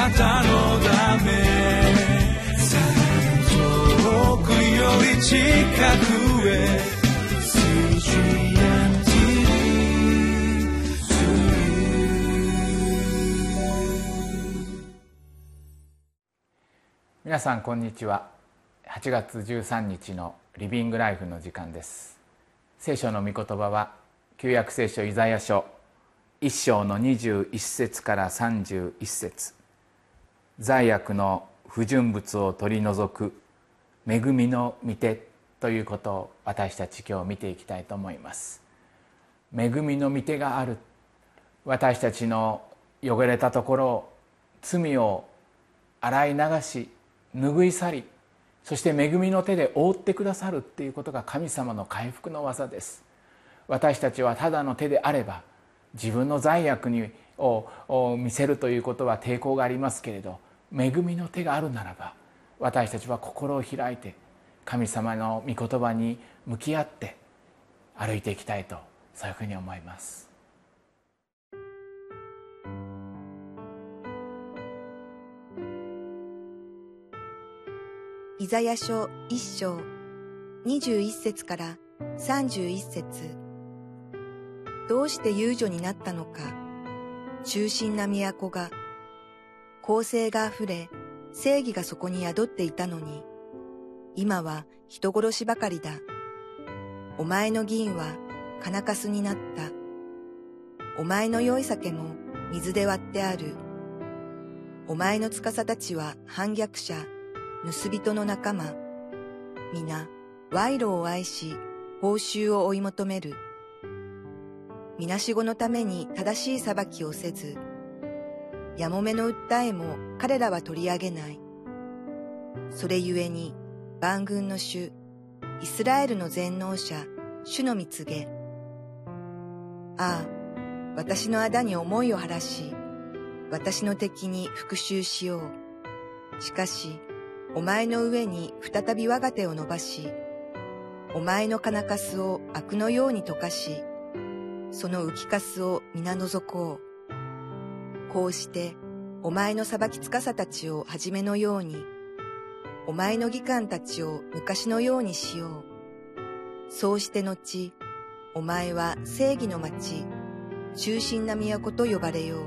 なたのため遠くより近くへ皆さんこんにちは。8月13日のリビングライフの時間です。聖書の御言葉は旧約聖書イザヤ書1章の21節から31節。罪悪の不純物を取り除く恵みの御手ということを私たち今日見ていきたいと思います。恵みの御手がある。私たちの汚れたところ罪を洗い流し拭い去りそして恵みの手で覆ってくださるっていうことが神様の回復の技です。私たちはただの手であれば自分の罪悪にを見せるということは抵抗がありますけれど恵みの手があるならば私たちは心を開いて神様の御言葉に向き合って歩いていきたいとそういうふうに思います。イザヤ書一章21節から31節。どうして遊女になったのか中心な都が公正があふれ正義がそこに宿っていたのに今は人殺しばかりだ。お前の銀は金かすになった。お前の良い酒も水で割ってある。お前の司たちは反逆者盗人の仲間、皆、賄賂を愛し、報酬を追い求める。みなしごのために正しい裁きをせず、やもめの訴えも彼らは取り上げない。それゆえに、万軍の主、イスラエルの全能者、主の蜜げ。ああ、私の仇に思いを晴らし、私の敵に復讐しよう。しかし、お前の上に再び我が手を伸ばし、お前の金かすを悪のように溶かし、その浮きかすを皆除こう。こうして、お前の裁きつかさたちをはじめのように、お前の義官たちを昔のようにしよう。そうして後、お前は正義の町、中心な都と呼ばれよ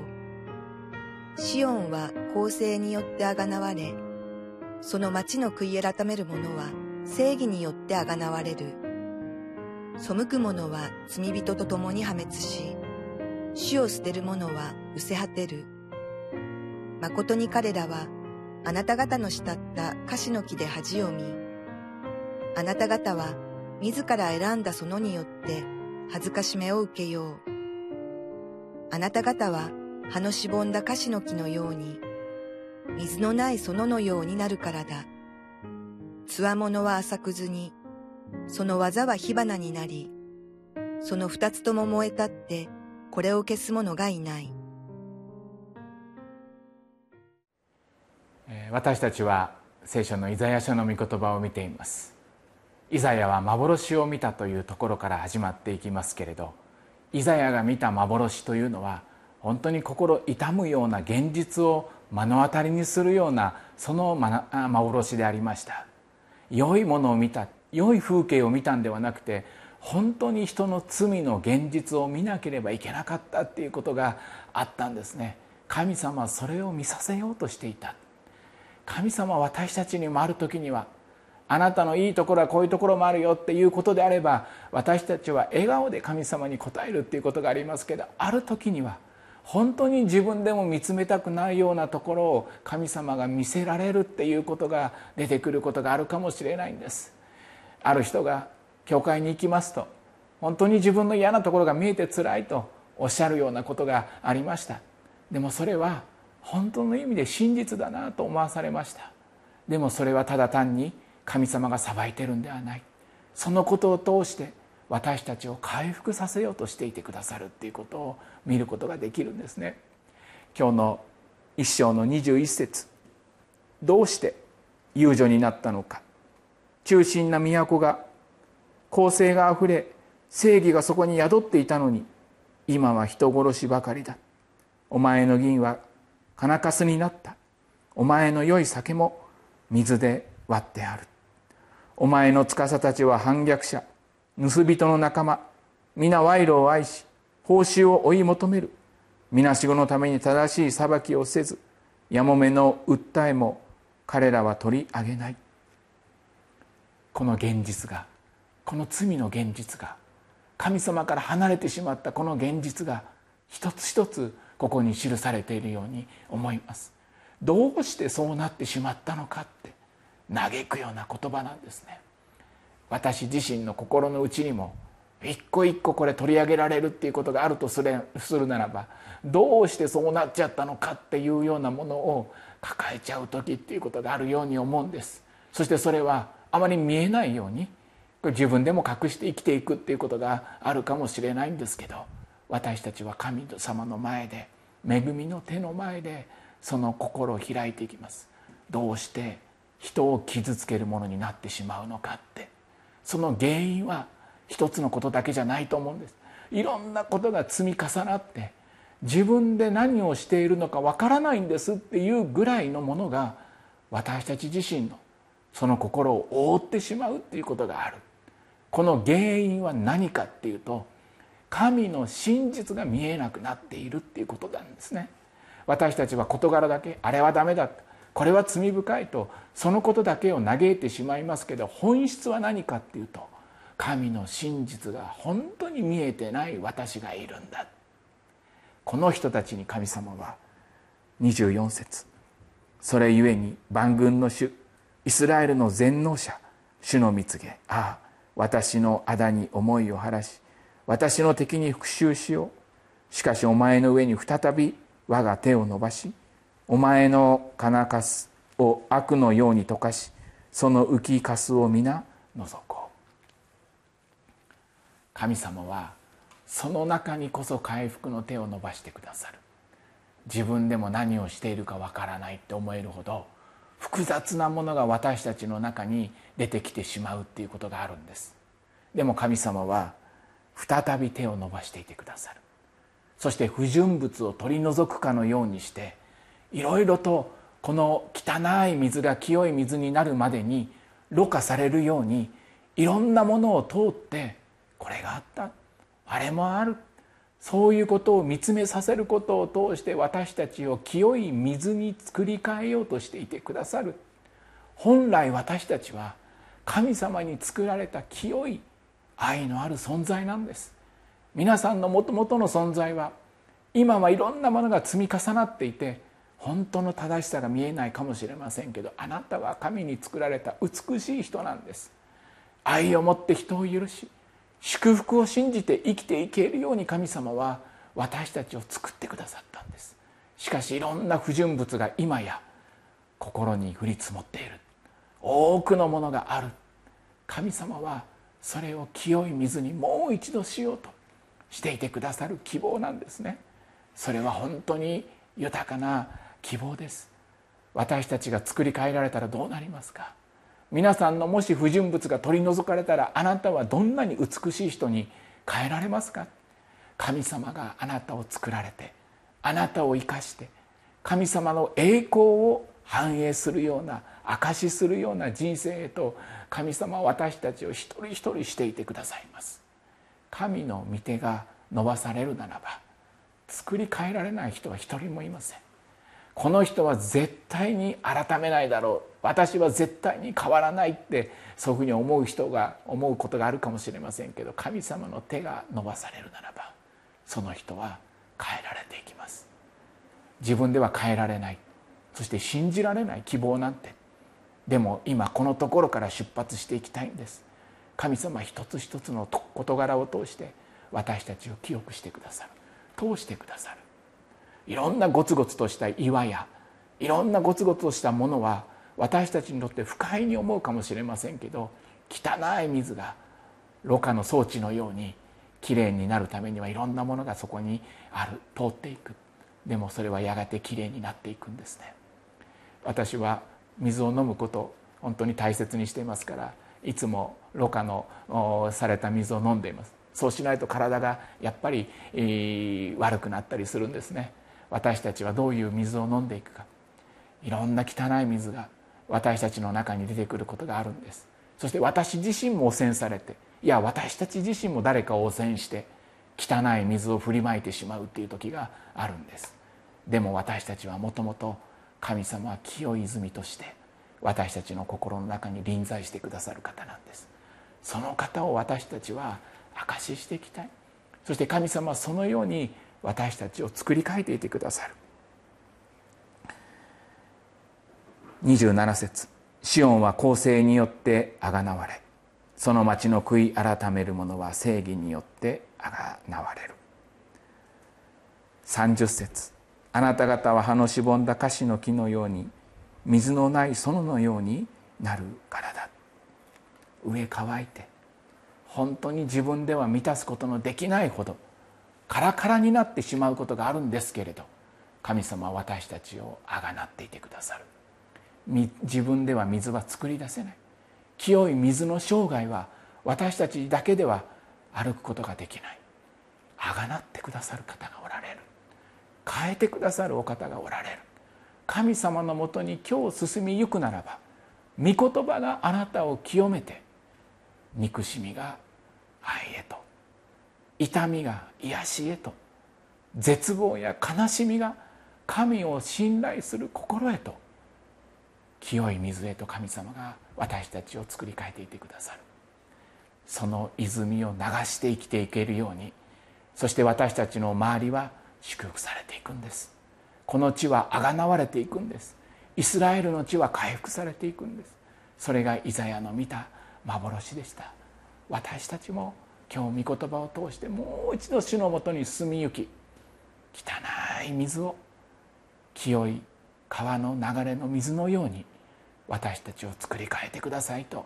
う。シオンは公正によってあがなわれ、その町の悔い改める者は正義によってあがなわれる。背く者は罪人と共に破滅し、死を捨てる者は失せ果てる。誠に彼らは、あなた方の慕った樫の木で恥を見、あなた方は自ら選んだそのによって恥ずかしめを受けよう。あなた方は葉のしぼんだ樫の木のように、水のない園のようになるからだ。つわものは浅くずに、その技は火花になり、その二つとも燃えたって、これを消す者がいない。私たちは聖書のイザヤ書の御言葉を見ていますイザヤは幻を見たというところから始まっていきますけれどイザヤが見た幻というのは本当に心痛むような現実を目の当たりにするようなその幻でありました良いものを見た良い風景を見たんではなくて本当に人の罪の現実を見なければいけなかったっていうことがあったんですね。神様はそれを見させようとしていた。神様は私たちにもある時にはあなたのいいところはこういうところもあるよっていうことであれば私たちは笑顔で神様に応えるっていうことがありますけどある時には本当に自分でも見つめたくないようなところを神様が見せられるっていうことが出てくることがあるかもしれないんです。ある人が教会に行きますと本当に自分の嫌なところが見えてつらいとおっしゃるようなことがありました。でもそれは本当の意味で真実だなと思わされました。でもそれはただ単に神様が裁いてるんではない。そのことを通して私たちを回復させようとしていてくださるっていうことを見ることができるんですね。今日の一章の21節どうして遊女になったのか。中心な都が公正があふれ正義がそこに宿っていたのに今は人殺しばかりだ。お前の銀は金かすになった。お前の良い酒も水で割ってある。お前の司たちは反逆者。盗人の仲間。皆賄賂を愛し報酬を追い求める。皆しごのために正しい裁きをせずやもめの訴えも彼らは取り上げない。この現実がこの罪の現実が神様から離れてしまったこの現実が一つ一つここに記されているように思います。どうしてそうなってしまったのかって嘆くような言葉なんですね。私自身の心の内にも一個一個これ取り上げられるっていうことがあるとするならばどうしてそうなっちゃったのかっていうようなものを抱えちゃう時っていうことがあるように思うんです。そしてそれはあまり見えないように自分でも隠して生きていくっていうことがあるかもしれないんですけど私たちは神様の前で恵みの手の前でその心を開いていきます。どうして人を傷つけるものになってしまうのかって。その原因は一つのことだけじゃないと思うんです。いろんなことが積み重なって自分で何をしているのかわからないんですっていうぐらいのものが私たち自身のその心を覆ってしまうっていうことがある。この原因は何かっていうと神の真実が見えなくなっているっていうことなんですね。私たちは事柄だけあれはダメだこれは罪深いとそのことだけを嘆いてしまいますけど本質は何かっていうと神の真実が本当に見えてない私がいるんだ。この人たちに神様は24節それゆえに万軍の主イスラエルの全能者主の蜜げああ私の仇に思いを晴らし私の敵に復讐しよう。しかしお前の上に再び我が手を伸ばしお前の金かすを悪のように溶かしその浮きかすを皆除こう。神様はその中にこそ回復の手を伸ばしてくださる。自分でも何をしているかわからないって思えるほど複雑なものが私たちの中に出てきてしまうっていうことがあるんです。でも神様は再び手を伸ばしていてくださる。そして不純物を取り除くかのようにしていろいろとこの汚い水が清い水になるまでにろ過されるようにいろんなものを通ってこれがあった。あれもある。そういうことを見つめさせることを通して私たちを清い水に作り変えようとしていてくださる。本来私たちは神様に作られた清い愛のある存在なんです。皆さんのもともとの存在は今はいろんなものが積み重なっていて本当の正しさが見えないかもしれませんけどあなたは神に作られた美しい人なんです。愛を持って人を許し祝福を信じて生きていけるように神様は私たちを作ってくださったんです。しかしいろんな不純物が今や心に降り積もっている。多くのものがある。神様はそれを清い水にもう一度しようとしていてくださる希望なんですね。それは本当に豊かな希望です。私たちが作り変えられたらどうなりますか？皆さんのもし不純物が取り除かれたらあなたはどんなに美しい人に変えられますか？神様があなたを作られてあなたを生かして神様の栄光を反映するような証しするような人生へと神様は私たちを一人一人していてくださいます。神の御手が伸ばされるならば作り変えられない人は一人もいません。この人は絶対に改めないだろう。私は絶対に変わらないってそういうふうに思う人が思うことがあるかもしれませんけど神様の手が伸ばされるならばその人は変えられていきます。自分では変えられない。そして信じられない。希望なんて。でも今このところから出発していきたいんです。神様一つ一つの事柄を通して私たちを記憶してくださる。通してくださる。いろんなゴツゴツとした岩やいろんなゴツゴツとしたものは私たちにとって不快に思うかもしれませんけど汚い水がろ過の装置のようにきれいになるためにはいろんなものがそこにある。通っていく。でもそれはやがてきれいになっていくんですね。私は水を飲むこと本当に大切にしていますからいつもろ過のされた水を飲んでいます。そうしないと体がやっぱり、え悪くなったりするんですね。私たちはどういう水を飲んでいくか。いろんな汚い水が私たちの中に出てくることがあるんです。そして私自身も汚染されていや私たち自身も誰かを汚染して汚い水を振りまいてしまうっていう時があるんです。でも私たちはもともと神様は清い泉として私たちの心の中に臨在してくださる方なんです。その方を私たちは証ししていきたい。そして神様はそのように私たちを作り変えていてくださる。27節。シオンは公正によってあがなわれ。その町の悔い改める者は正義によってあがなわれる。30節。あなた方は葉のしぼんだ樫の木のように水のない園のようになるからだ。上乾いて。本当に自分では満たすことのできないほど。カラカラになってしまうことがあるんですけれど神様は私たちをあがなっていてくださる。自分では水は作り出せない。清い水の生涯は私たちだけでは歩くことができない。あがなってくださる方がおられる。変えてくださるお方がおられる。神様のもとに今日進みゆくならば御言葉があなたを清めて憎しみが愛へと痛みが癒しへと絶望や悲しみが神を信頼する心へと清い水へと神様が私たちを作り変えていてくださる。その泉を流して生きていけるようにそして私たちの周りは祝福されていくんです。この地はあがなわれていくんです。イスラエルの地は回復されていくんです。それがイザヤの見た幻でした。私たちも今日御言葉を通してもう一度主のもとに進みゆき汚い水を清い川の流れの水のように私たちを作り変えてくださいと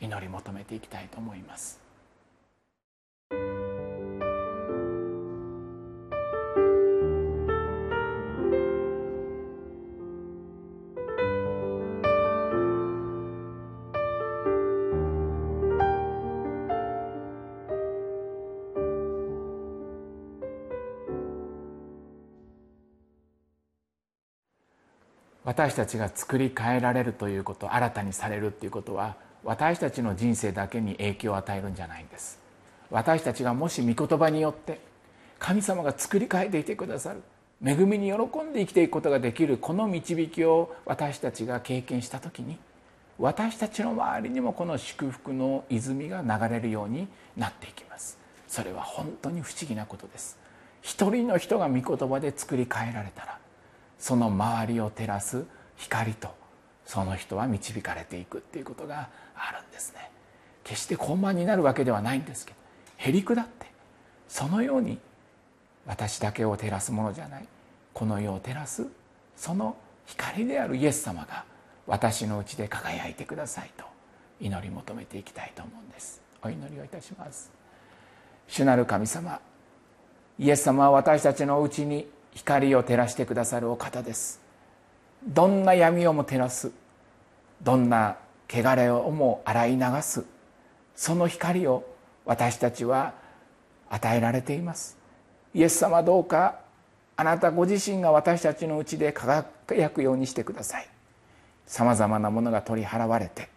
祈り求めていきたいと思います。私たちが作り変えられるということ新たにされるということは私たちの人生だけに影響を与えるんじゃないんです。私たちがもし御言葉によって神様が作り変えていてくださる恵みに喜んで生きていくことができるこの導きを私たちが経験した時に私たちの周りにもこの祝福の泉が流れるようになっていきます。それは本当に不思議なことです。一人の人が御言葉で作り変えられたらその周りを照らす光とその人は導かれていくっていうことがあるんですね。決して高慢になるわけではないんですけどへりくだってそのように私だけを照らすものじゃない。この世を照らすその光であるイエス様が私のうちで輝いてくださいと祈り求めていきたいと思うんです。お祈りをいたします。主なる神様イエス様は私たちのうちに光を照らしてくださるお方です。どんな闇をも照らすどんな汚れをも洗い流すその光を私たちは与えられています。イエス様どうかあなたご自身が私たちのうちで輝くようにしてください。さまざまなものが取り払われて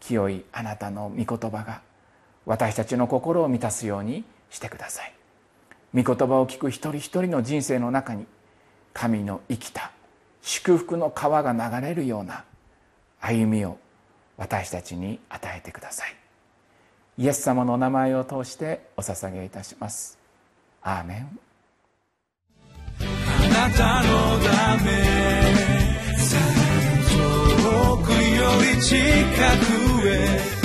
清いあなたの御言葉が私たちの心を満たすようにしてください。御言葉を聞く一人一人の人生の中に神の生きた祝福の川が流れるような歩みを私たちに与えてください。イエス様のお名前を通してお捧げいたします。アーメン。あなたのため遠くより近くへ